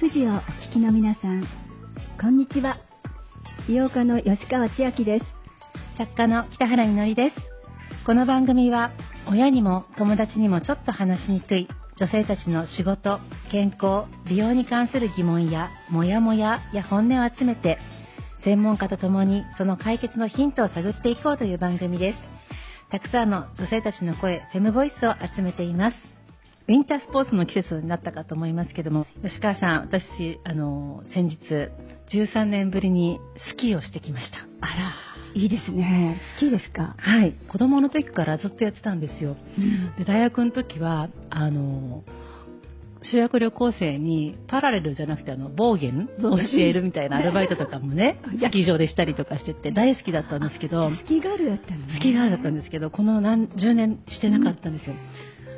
富士をお聞きの皆さん、こんにちは。美容家の吉川千秋です。作家の北原みのりです。この番組は、親にも友達にもちょっと話しにくい女性たちの仕事、健康、美容に関する疑問や、モヤモヤや本音を集めて、専門家と共にその解決のヒントを探っていこうという番組です。たくさんの女性たちの声、フェムボイスを集めています。ウィンタースポーツの季節になったかと思いますけども、吉川さん、私、あの、先日、13年ぶりにスキーをしてきました。あら、いいですね。スキーですか？はい。子供の時からずっとやってたんですよ。うん、で大学の時は、あの、修学旅行生にパラレルじゃなくてあの暴言教えるみたいなアルバイトとかもね スキー場でしたりとかしてて大好きだったんですけどスキーガールだったの、ね、スキーガールだったんですけどこの何十年してなかったんですよ、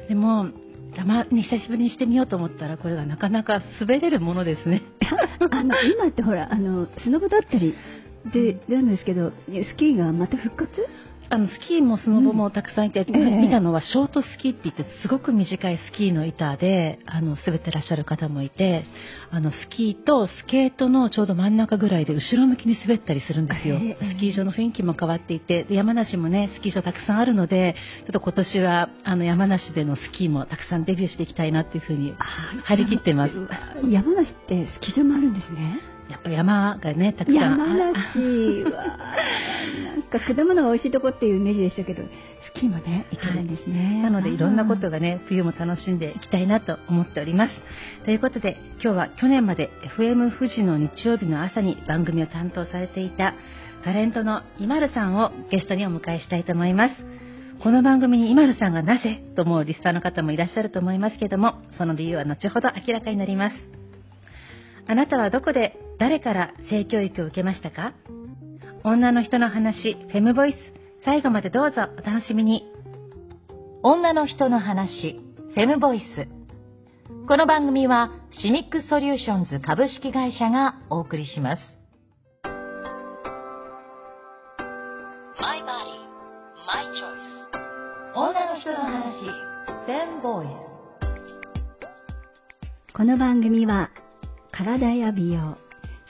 うん、でもたまに久しぶりにしてみようと思ったらこれがなかなか滑れるものですね。あの今ってほらあのスノボだったりでなんですけどスキーがまた復活？あのスキーもスノボもたくさんいて、うん、見たのはショートスキーって言ってすごく短いスキーの板であの滑ってらっしゃる方もいてあのスキーとスケートのちょうど真ん中ぐらいで後ろ向きに滑ったりするんですよ、スキー場の雰囲気も変わっていて山梨もねスキー場たくさんあるのでちょっと今年はあの山梨でのスキーもたくさんデビューしていきたいなっていうふうに張り切ってます。山梨ってスキー場もあるんですねやっぱ山がねたくさん。山梨。はなんか果物が美味しいとこっていうイメージでしたけどスキーもね行けるんですね、はい、なのでいろんなことがね冬も楽しんでいきたいなと思っております。ということで今日は去年まで FM 富士の日曜日の朝に番組を担当されていたタレントの今るさんをゲストにお迎えしたいと思います。この番組に今るさんがなぜと思うリスターの方もいらっしゃると思いますけどもその理由は後ほど明らかになりますあなたはどこで誰から性教育を受けましたか？女の人の話、フェムボイス、最後までどうぞお楽しみに。女の人の話、フェムボイス。この番組はシミックソリューションズ株式会社がお送りします。My body, my choice. 女の人の話、フェムボイス。この番組は体や美容、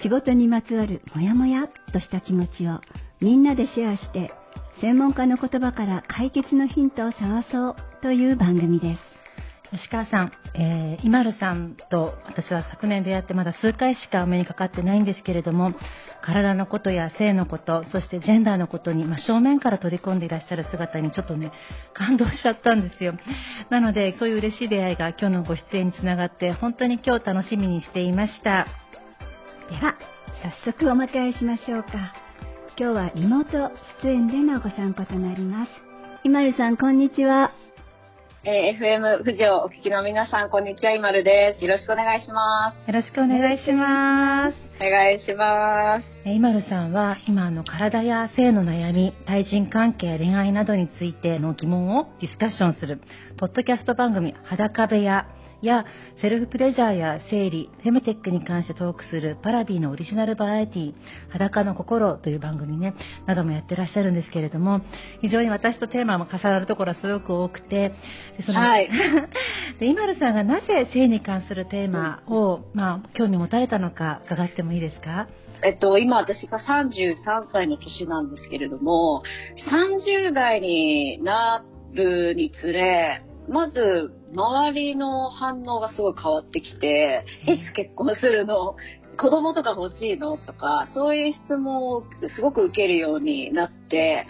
仕事にまつわるモヤモヤっとした気持ちをみんなでシェアして専門家の言葉から解決のヒントを探そうという番組です。吉川さん、えー、今るさんと私は昨年出会ってまだ数回しかお目にかかってないんですけれども、体のことや性のこと、そしてジェンダーのことに、ま、正面から取り込んでいらっしゃる姿にちょっとね、感動しちゃったんですよ。なので、そういう嬉しい出会いが今日のご出演につながって、本当に今日楽しみにしていました。では、早速お迎えしましょうか。今日はリモート出演でのご参加となります。今るさん、こんにちは。えー、FM 富士をお聞きの皆さん、こんにちは、今るです。よろしくお願いします。よろしくお願いします。お願いします。えー、今るさんは、今の体や性の悩み、対人関係、恋愛などについての疑問をディスカッションする、ポッドキャスト番組、裸部屋やセルフプレジャーや生理、フェムテックに関してトークするパラビーのオリジナルバラエティ裸の心という番組ね、などもやってらっしゃるんですけれども、非常に私とテーマも重なるところはすごく多くて、でその、はい、で今るさんがなぜ性に関するテーマを、まあ、興味持たれたのか伺ってもいいですか？えっと、今私が33歳の年なんですけれども、30代になるにつれ、まず周りの反応がすごい変わってきて、いつ結婚するの？子供とか欲しいの？とか、そういう質問をすごく受けるようになって、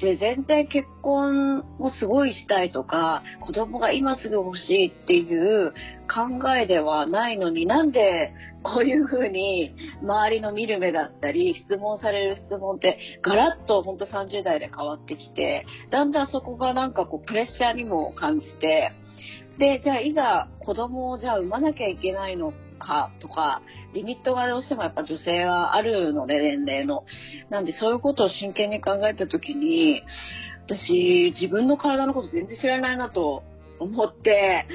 で、全然結婚をすごいしたいとか、子供が今すぐ欲しいっていう考えではないのになんでこういうふうに周りの見る目だったり、質問される質問ってガラッと本当30代で変わってきて、だんだんそこがなんかこうプレッシャーにも感じて、で、じゃあいざ子供をじゃあ産まなきゃいけないのかとか、リミットがどうしてもやっぱ女性はあるので、年齢の。なんでそういうことを真剣に考えた時に、私、自分の体のこと全然知らないなと思って、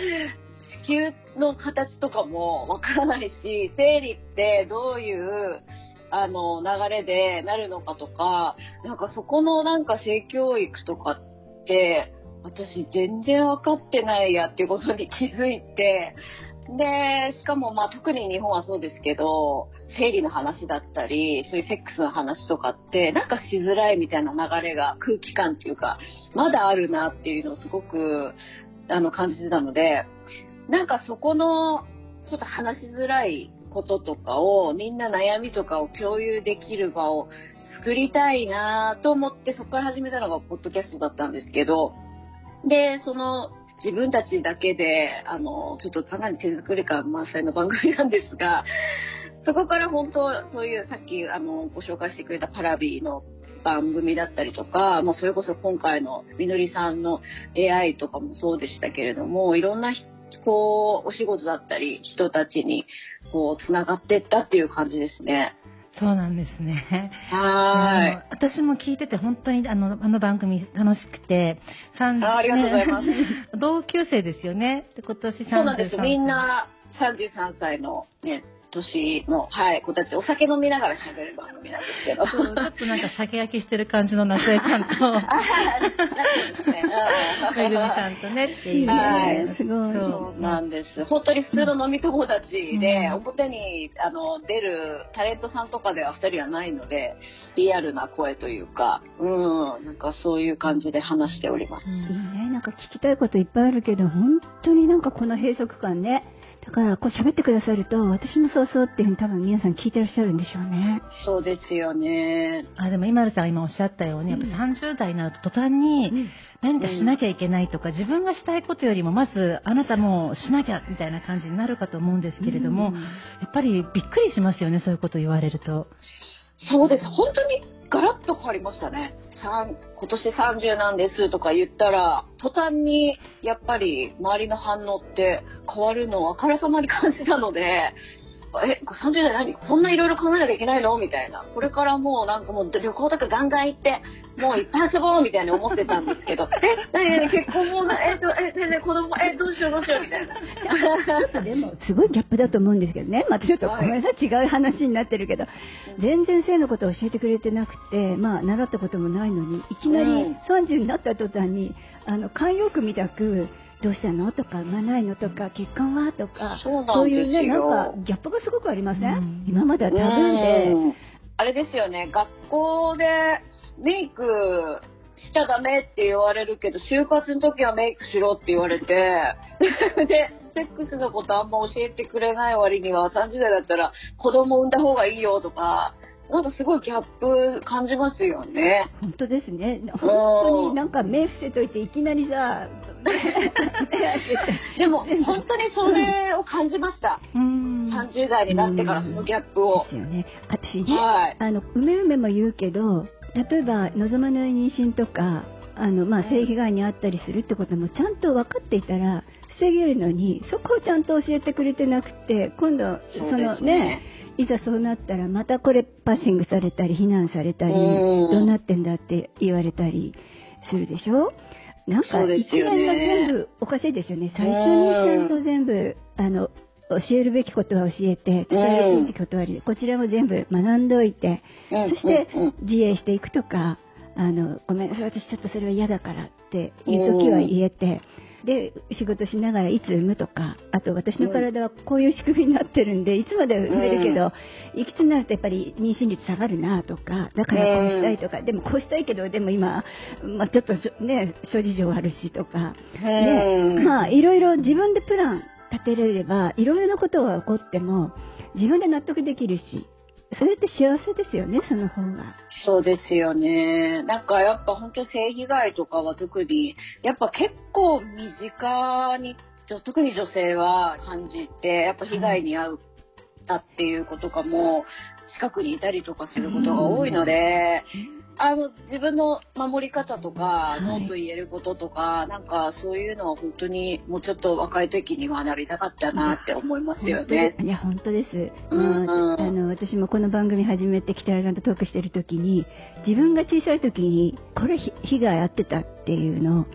子宮の形とかもわからないし、生理ってどういうあの流れでなるのかとか、なんかそこのなんか性教育とかって、私全然分かってないやっていうことに気づいて、で、しかもまあ特に日本はそうですけど、生理の話だったり、そういうセックスの話とかって、なんかしづらいみたいな流れが、空気感っていうか、まだあるなっていうのをすごく、あの、感じてたので、なんかそこの、ちょっと話しづらいこととかを、みんな悩みとかを共有できる場を作りたいなと思って、そこから始めたのがポッドキャストだったんですけど、で、その、自分たちだけで、あの、ちょっとかなり手作り感満載の番組なんですが、そこから本当、そういうさっきあのご紹介してくれたパラビーの番組だったりとか、もうそれこそ今回のみのりさんの AI とかもそうでしたけれども、いろんなこう、お仕事だったり、人たちに、こう、つながっていったっていう感じですね。そうなんですね。はい。私も聞いてて本当にあのあの番組楽しくて、あありがとうございます。同級生ですよね。今年そうなんです。みんな33歳のね、年の、はい、子たち、お酒飲みながら喋る番組なんですけど。ちょっとなんか酒焼きしてる感じの夏江さんと、めぐみさんとねっていう。はい、すごい。そうなんです。本当に普通の飲み友達で、うん、表にあの出るタレントさんとかでは2人はないので、リアルな声というか、うん、なんかそういう感じで話しております。うん、ね、なんか聞きたいこといっぱいあるけど、本当になんかこの閉塞感ね。だからこう喋ってくださると私もそうそうっていうふうに多分皆さん聞いてらっしゃるんでしょうね。そうですよね。あでも今るさん今おっしゃったように、やっぱ30代になると途端に何かしなきゃいけないとか、自分がしたいことよりもまずあなたもしなきゃみたいな感じになるかと思うんですけれども、やっぱりびっくりしますよねそういうこと言われると。そうです本当にガラッと変わりましたね。今年30なんですとか言ったら、途端にやっぱり周りの反応って変わるのをあからさまに感じたので、え、30代何そんないろいろ考えなきゃいけないの？みたいな。これからもうなんかもう旅行とかガンガン行って、もういっぱい遊ぼうみたいに思ってたんですけど、え、何？何？結婚もな、えっと、え、ねね子供、え、どうしようどうしようみたいな。でも、すごいギャップだと思うんですけどね。またちょっとごめんなさい、違う話になってるけど、全然性のことを教えてくれてなくて、まあ、習ったこともないのに、いきなり30になった途端に、あの、慣用句みたく、どうしたの？とか、産まないの？とか、結婚は？とか、そういうね、なんかギャップがすごくありません、うん、今までは多分で。あれですよね、学校でメイクしちゃダメって言われるけど、就活の時はメイクしろって言われて、で、セックスのことあんま教えてくれない割には、30代だったら子供産んだ方がいいよとか、なんかすごいギャップ感じますよね。本当ですね。本当になんか目伏せといていきなりさ、でも本当にそれを感じました。30代になってからそのギャップを。ですよね。私ね、はい、あのうめうめも言うけど、例えば望まない妊娠とか、あのまあ性被害に遭ったりするってこともちゃんと分かっていたら防げるのに、そこをちゃんと教えてくれてなくて、今度そのね。いざそうなったらまたこれパッシングされたり非難されたりどうなってんだって言われたりするでしょ？なんか一連が全部おかしいですよね。最初にちゃんと全部あの教えるべきことは教えて伝えるべきことはこちらも全部学んでおいてそして自衛していくとかあのごめんなさい私ちょっとそれは嫌だからっていう時は言えて。で仕事しながらいつ産むとかあと私の体はこういう仕組みになってるんでいつまで産めるけど、うん、いくつになるとやっぱり妊娠率下がるなとかだからこうしたいとか、うん、でもこうしたいけどでも今、まあ、ちょっとね諸事情あるしとか、ね、まあいろいろ自分でプラン立てれればいろいろなことが起こっても自分で納得できるしそれって幸せですよね、その方が。そうですよね。なんかやっぱ本当性被害とかは特に、やっぱ結構身近に、特に女性は感じて、やっぱ被害に遭うたっていうことかも、近くにいたりとかすることが多いので、あの自分の守り方とか、ノーと言えることとか、なんかそういうのは本当にもうちょっと若い時に学びたかったなって思いますよね。いや本当です。うん、あの私もこの番組始めて北原さんとトークしてる時に自分が小さい時にこれ被害あってたっていうのを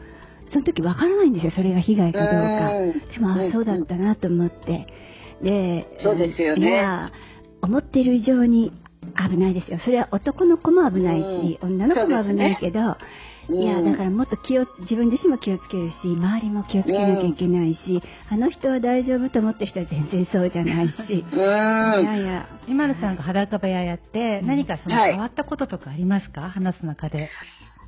その時わからないんですよ。それが被害かどうか。でもあそうだったなと思って。で、そうですよね。思っている以上に危ないですよ。それは男の子も危ないし、うん、女の子も危ないけど、いや、だからもっと気を、自分自身も気をつけるし、周りも気をつけなきゃいけないし、あの人は大丈夫と思った人は全然そうじゃないし。うん。いやいや、今野さんが裸部屋やって、うん何かそのはい変わったこととかありますか、話す中で。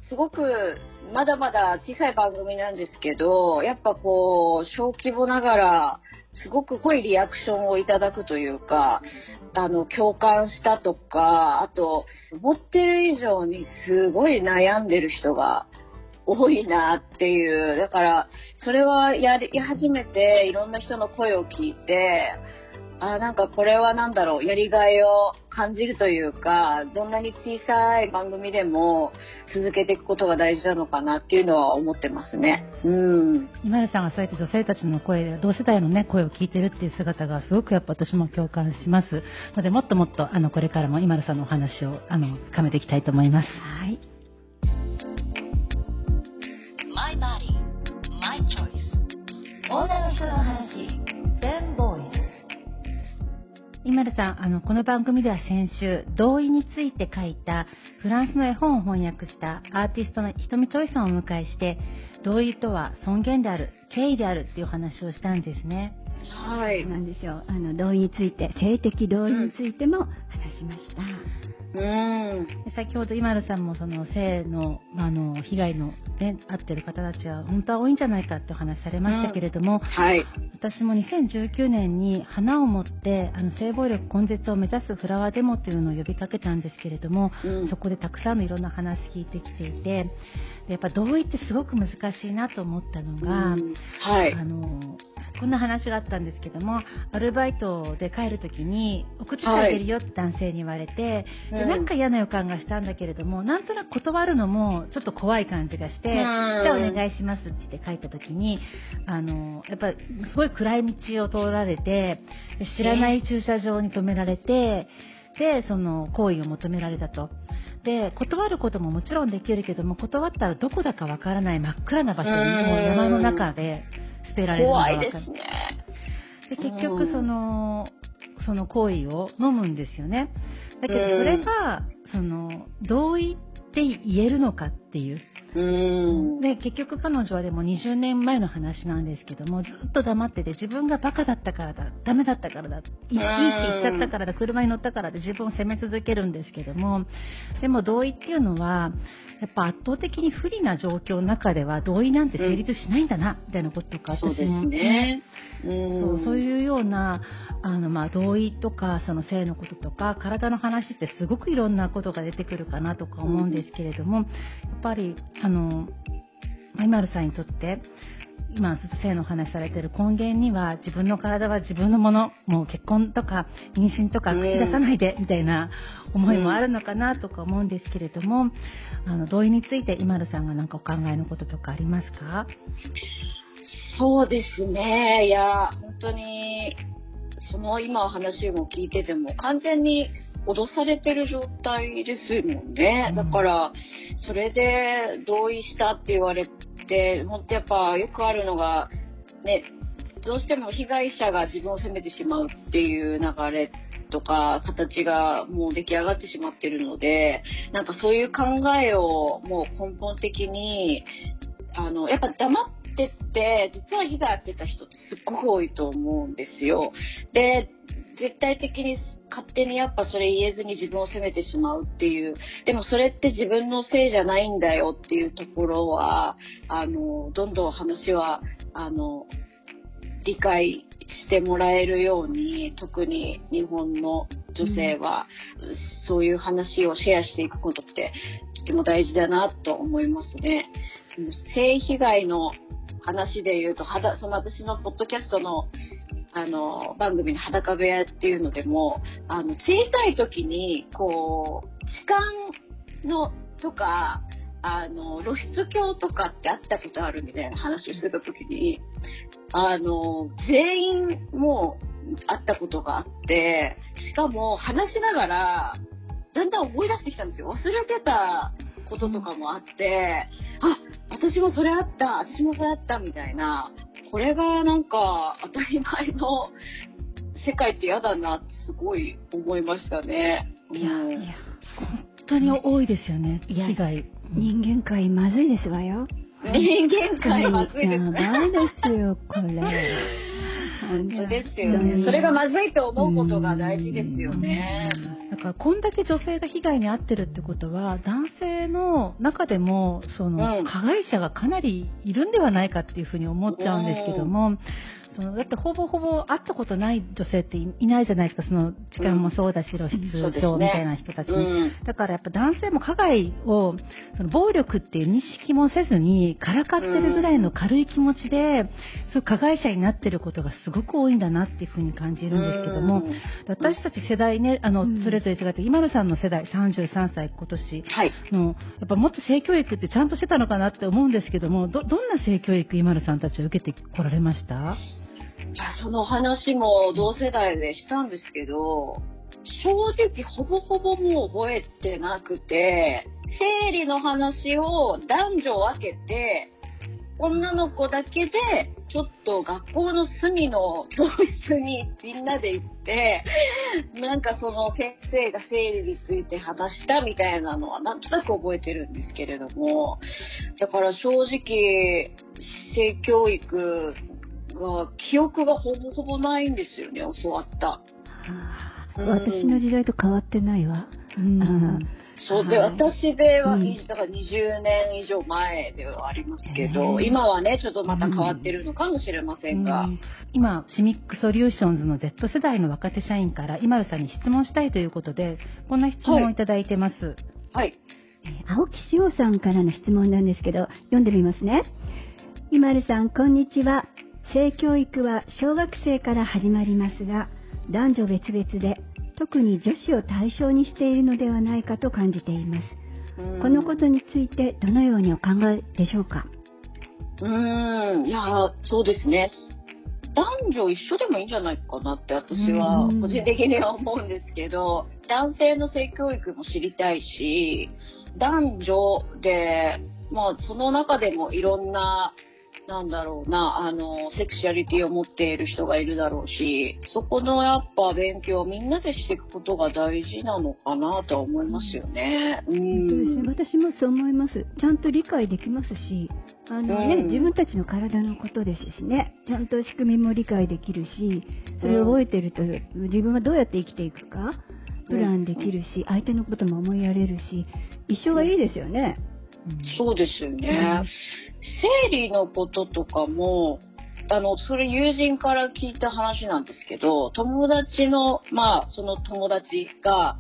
すごく、まだまだ小さい番組なんですけど、やっぱこう、小規模ながら、すごく濃いリアクションをいただくというか、あの、共感したとか、あと、思ってる以上にすごい悩んでる人が多いなっていう。だから、それはやり始めて、いろんな人の声を聞いて、あなんかこれはなんだろう、やりがいを感じるというか、どんなに小さい番組でも続けていくことが大事なのかなっていうのは思ってますね。うん。今野さんがそうやって女性たちの声、同世代のね、声を聞いてるっていう姿がすごくやっぱ私も共感します。ので、もっともっと、あの、これからも今野さんのお話を、あの、深めていきたいと思います。はい。今田さん、あの、この番組では先週、同意について書いたフランスの絵本を翻訳したアーティストのひとみちょいさんをお迎えして、同意とは尊厳である、敬意であるっていうお話をしたんですね。はい。なんですよ。あの、同意について、性的同意についても話しました。うん。で先ほど今田さんもその性のあの被害の、ね、遭ってる方たちは本当は多いんじゃないかってお話されましたけれども、はい。私も2019年に花を持ってあの性暴力根絶を目指すフラワーデモっていうのを呼びかけたんですけれども、うんそこでたくさんのいろんな話聞いてきていてでやっぱ同意ってすごく難しいなと思ったのが、うんはい。あのこんな話があったんですけどもアルバイトで帰る時に送ってあげるよって男性に言われて、でうんなんか嫌な予感がしたんだけれどもなんとなく断るのもちょっと怖い感じがして、うんじゃあお願いしますって言って帰った時にあのやっぱりすごい暗い道を通られてで知らない駐車場に止められてでその行為を求められたと。で断ることももちろんできるけども断ったらどこだかわからない真っ暗な場所にう山の中で捨てられるのが怖いですね。で結局その、その行為を飲むんですよね。だけどうんそれが、その同意って言えるのかっていう。うん。で結局彼女はでも20年前の話なんですけどもずっと黙ってて自分がバカだったからだダメだったからだいいって言っちゃったからだ車に乗ったからで自分を責め続けるんですけどもでも同意っていうのはやっぱ圧倒的に不利な状況の中では同意なんて成立しないんだな、みたいなこととかそうですもね。そうそうういうようなあの、まあ、同意とかその性のこととか体の話ってすごくいろんなことが出てくるかなとか思うんですけれども、やっぱりあのマイマルさんにとって今ずっと性の話されている根源には自分の体は自分のものもう結婚とか妊娠とか口出さないでみたいな思いもあるのかなとか思うんですけれども、あの同意について今ルさんが何かお考えのこととかありますか？そうですね。いや、本当に、その今お話も聞いてても、完全に脅されてる状態ですもんね。うんだから、それで同意したって言われて、本当やっぱよくあるのが、ね、どうしても被害者が自分を責めてしまうっていう流れとか形がもう出来上がってしまってるので、なんかそういう考えをもう根本的に、あの、やっぱ黙ってって、実は被害遭ってた人ってすっごく多いと思うんですよ。で、絶対的に勝手にやっぱそれ言えずに自分を責めてしまうっていう。でもそれって自分のせいじゃないんだよっていうところは、あの、どんどん話は、あの、理解してもらえるように、特に日本の女性は、そういう話をシェアしていくことって、とても大事だなと思いますね。性被害の話で言うと、はだその私のポッドキャストのあの番組の裸部屋っていうのでも、あの小さい時に、こう、痴漢のとか、あの露出狂とかってあったことあるみたいな話をしてた時に、あの、全員もう会ったことがあって、しかも話しながら、だんだん思い出してきたんですよ。忘れてたこととかもあって、あ、私もそれあった、私もそれあった、みたいな。これがなんか当たり前の世界って嫌だなってすごい思いましたね。いやうんいや本当に多いですよね、いや被害。人間界まずいですわよ。人間界まずいですね。やばいですよ、これ。本当ですよね。それがまずいと思うことが大事ですよね。だからこんだけ女性が被害に遭ってるってことは男性の中でもそのうん。加害者がかなりいるんではないかっていうふうに思っちゃうんですけども、そのだってほぼほぼ会ったことない女性っていいないじゃないですか。その時間もそうだし露出症みたいな人たち。に、うん。だからやっぱ男性も加害をその暴力っていう認識もせずにからかってるぐらいの軽い気持ちで、そういう加害者になってることがすごく多いんだなっていうふうに感じるんですけども、うん。私たち世代ねあの、うん。それぞれ違って今野さんの世代33歳今年はい。のやっぱもっと性教育ってちゃんとしてたのかなって思うんですけどもどどんな性教育今野さんたちは受けてこられました？その話も同世代でしたんですけど、正直ほぼほぼもう覚えてなくて、生理の話を男女分けて、女の子だけで、ちょっと学校の隅の教室にみんなで行って、なんかその先生が生理について話したみたいなのはなんとなく覚えてるんですけれども、だから正直、性教育が、記憶がほぼほぼないんですよね、教わった。はあうん私の時代と変わってないわ。うんあそうで、はい私では、うんだから20年以上前ではありますけど、へえ今はね、ちょっとまた変わってるのかもしれませんが、うん今シミックソリューションズの Z 世代の若手社員から今野さんに質問したいということでこんな質問をいただいてます、はい。えー青木しおさんからの質問なんですけど、読んでみますね。ゆまるさん、こんにちは。性教育は小学生から始まりますが、男女別々で、特に女子を対象にしているのではないかと感じています。うんこのことについてどのようにお考えでしょうか？うーん、いや、そうですね。男女一緒でもいいんじゃないかなって私はうん個人的には思うんですけど、男性の性教育も知りたいし、男女で、まあその中でもいろんな、なんだろうな、あの、セクシャリティを持っている人がいるだろうし、そこのやっぱ勉強をみんなでしていくことが大事なのかなとは思いますよね。うそうですね、ん。私もそう思います。ちゃんと理解できますし、あのね、うん自分たちの体のことですしね、ちゃんと仕組みも理解できるし、それを覚えてると、自分はどうやって生きていくか、プランできるし、相手のことも思いやれるし、一生がいいですよね。そうですよね。生理のこととかも、あの、それ友人から聞いた話なんですけど、友達の、まあ、その友達が、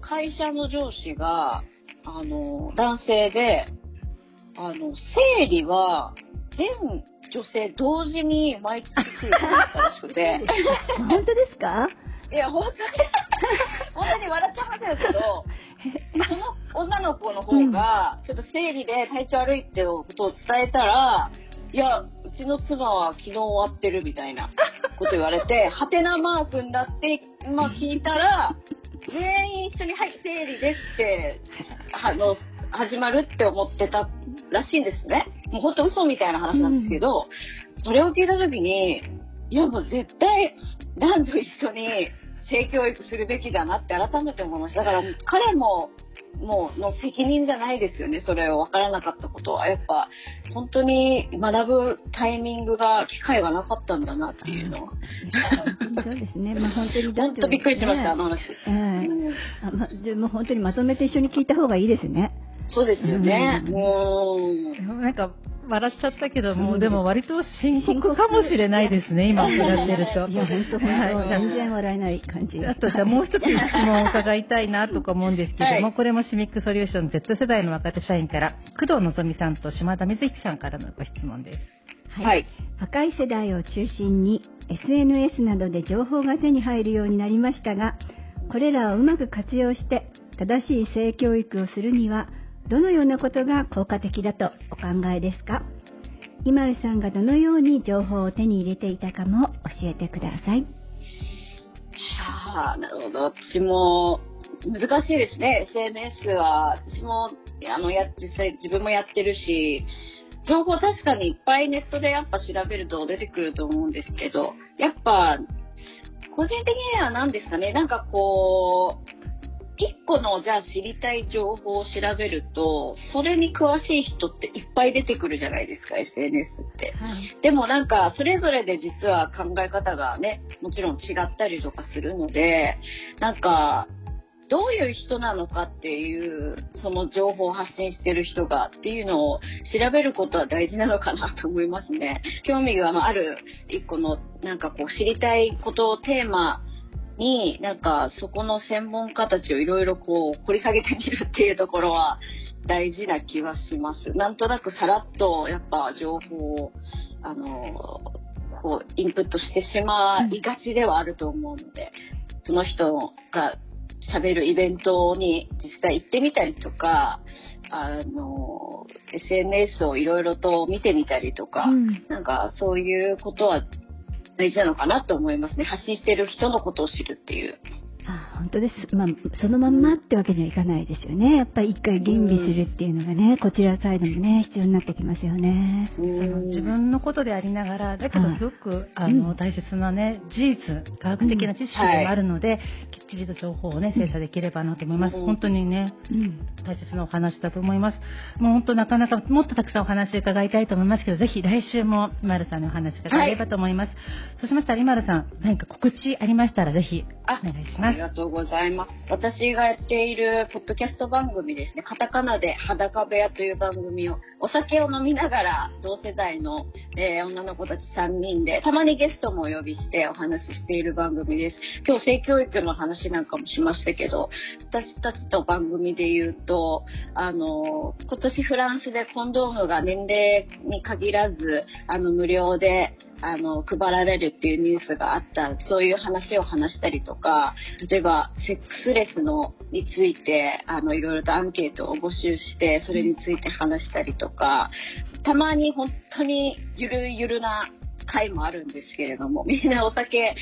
会社の上司が、あの、男性で、あの、生理は、全女性同時に毎月来るって言ったらしくて、本当ですか？いや、本当に、本当に笑っちゃいましたけど、その女の子の方が、ちょっと生理で体調悪いってことを伝えたら、いや、うちの妻は昨日終わってるみたいなこと言われて、ハテナマークになって、まあ聞いたら、全員一緒に、はい、生理ですって、あの、始まるって思ってたらしいんですね。もう本当嘘みたいな話なんですけど、それを聞いたときに、いやもう絶対男女一緒に性教育するべきだなって改めて思いました。だから彼も、もうの責任じゃないですよね。それを分からなかったことは。やっぱ、本当に学ぶタイミングが、機会がなかったんだなっていうのは。そうですね。まあ本当に 本当びっくりしました、あの話。ええあま、でも本当にまとめて一緒に聞いた方がいいですね。そうですよね。ううんーん。なんか笑っちゃったけども、うんでも割と深刻かもしれないですね、今伺ってると。いや、本当本はい当、全然笑えない感じ。あとじゃあもう一つ質問を伺いたいなとか思うんですけども、はいこれもシミックソリューション Z 世代の若手社員から工藤のぞみさんと島田瑞希さんからのご質問です。はい。若い世代を中心に SNS などで情報が手に入るようになりましたが、これらをうまく活用して正しい性教育をするには、どのようなことが効果的だとお考えですか？今るさんがどのように情報を手に入れていたかも教えてください。はあ、なるほど。私も、難しいですね。SNS は、私も、あの、や、実際自分もやってるし、情報確かにいっぱいネットでやっぱ調べると出てくると思うんですけど、やっぱ、個人的には何ですかね、なんかこう、一個のじゃあ知りたい情報を調べると、それに詳しい人っていっぱい出てくるじゃないですか、SNS って。はい。でもなんか、それぞれで実は考え方がね、もちろん違ったりとかするので、なんか、どういう人なのかっていう、その情報を発信してる人がっていうのを調べることは大事なのかなと思いますね。興味がある一個の、なんかこう知りたいことをテーマに、なんかそこの専門家たちをいろいろこう掘り下げてみるっていうところは大事な気はします。なんとなくさらっとやっぱ情報を、あの、こうインプットしてしまいがちではあると思うので、その人が喋るイベントに実際行ってみたりとか、あの、SNS をいろいろと見てみたりとか、うんなんかそういうことは大事なのかなと思いますね。発信している人のことを知るっていう。あ本当です。まあ、そのまんまってわけにはいかないですよね。やっぱり一回吟味するっていうのがね、こちらサイドもね、必要になってきますよね。その自分のことでありながらだけどはいすごく、あうの大切なね事実科学的な知識でもあるので、きっちりと情報をね精査できればなと思います、うん。本当にねうん。大切なお話だと思います。もう本当なかなかもっとたくさんお話伺いたいと思いますけどぜひ来週もリマルさんのお話伺えればと思います、そうしましたらリマルさん何か告知ありましたらぜひあお願いします。ありがとうございます。私がやっているポッドキャスト番組ですね。カタカナで裸部屋という番組を、お酒を飲みながら同世代の、えー女の子たち3人で、たまにゲストもお呼びしてお話ししている番組です。今日性教育の話なんかもしましたけど、私たちの番組で言うと、あの、今年フランスでコンドームが年齢に限らず、あの、無料で、あの、配られるっていうニュースがあった、そういう話を話したりとか、例えば、セックスレスのについて、あの、いろいろとアンケートを募集して、それについて話したりとか、たまに本当にゆるゆるな回もあるんですけれども、みんなお酒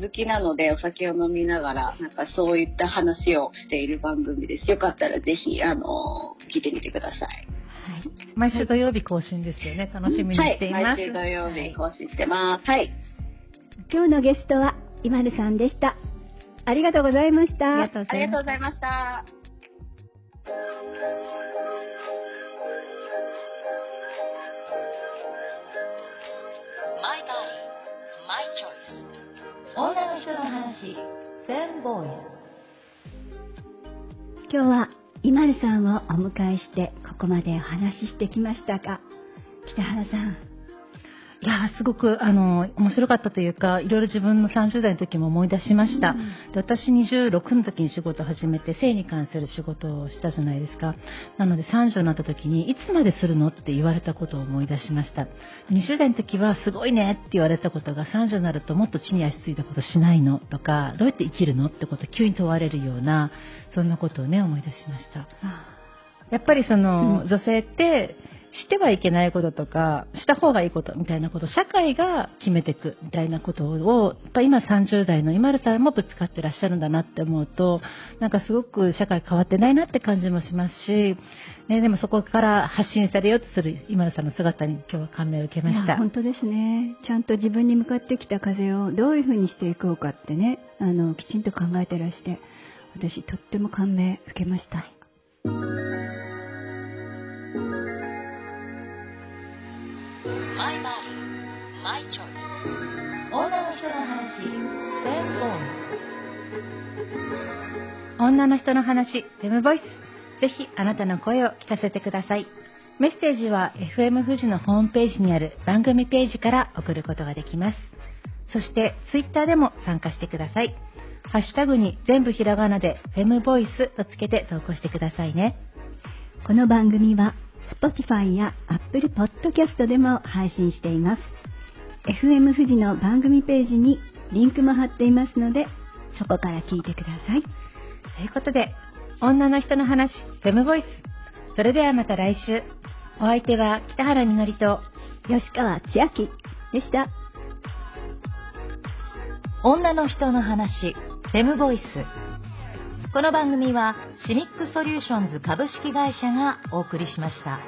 好きなので、お酒を飲みながら、なんかそういった話をしている番組です。よかったらぜひ、あの、聞いてみてください。はい。毎週土曜日更新ですよね楽しみにしています、はい、毎週土曜日更新してます。はい。今日のゲストは、今るさんでした。ありがとうございました。ありがとうございますございました。My Body, My Choice 女の人の話フェムボーイズ今日は、今るさんをお迎えして、ここまでお話ししてきましたが、北原さん、いやーすごくあの面白かったというかいろいろ自分の30代の時も思い出しました、で私26の時に仕事を始めて性に関する仕事をしたじゃないですか。なので30になった時にいつまでするのって言われたことを思い出しました。20代の時はすごいねって言われたことが30になるともっと地に足ついたことしないのとかどうやって生きるのってことを急に問われるようなそんなことをね思い出しました。やっぱりその、うん。女性ってしてはいけないこととかした方がいいことみたいなこと社会が決めていくみたいなことをやっぱ今30代の今るさんもぶつかってらっしゃるんだなって思うとなんかすごく社会変わってないなって感じもしますし、ね、でもそこから発信されようとする今るさんの姿に今日は感銘を受けました。本当ですね。ちゃんと自分に向かってきた風をどういうふうにしていこうかってね、あの、きちんと考えてらして、私とっても感銘受けました。My Choice 女の人の話女の人の話、フェムボイス。ぜひあなたの声を聞かせてください。メッセージは FM 富士のホームページにある番組ページから送ることができます。そしてツイッターでも参加してください。ハッシュタグに全部ひらがなでフェムボイスとつけて投稿してくださいね。この番組は Spotify や Apple Podcast でも配信しています。FM 富士の番組ページにリンクも貼っていますので、そこから聞いてください。ということで、女の人の話、フェムボイス。それではまた来週。お相手は北原みのりと、吉川千秋でした。女の人の話フェムボイスこの番組はシミックソリューションズ株式会社がお送りしました。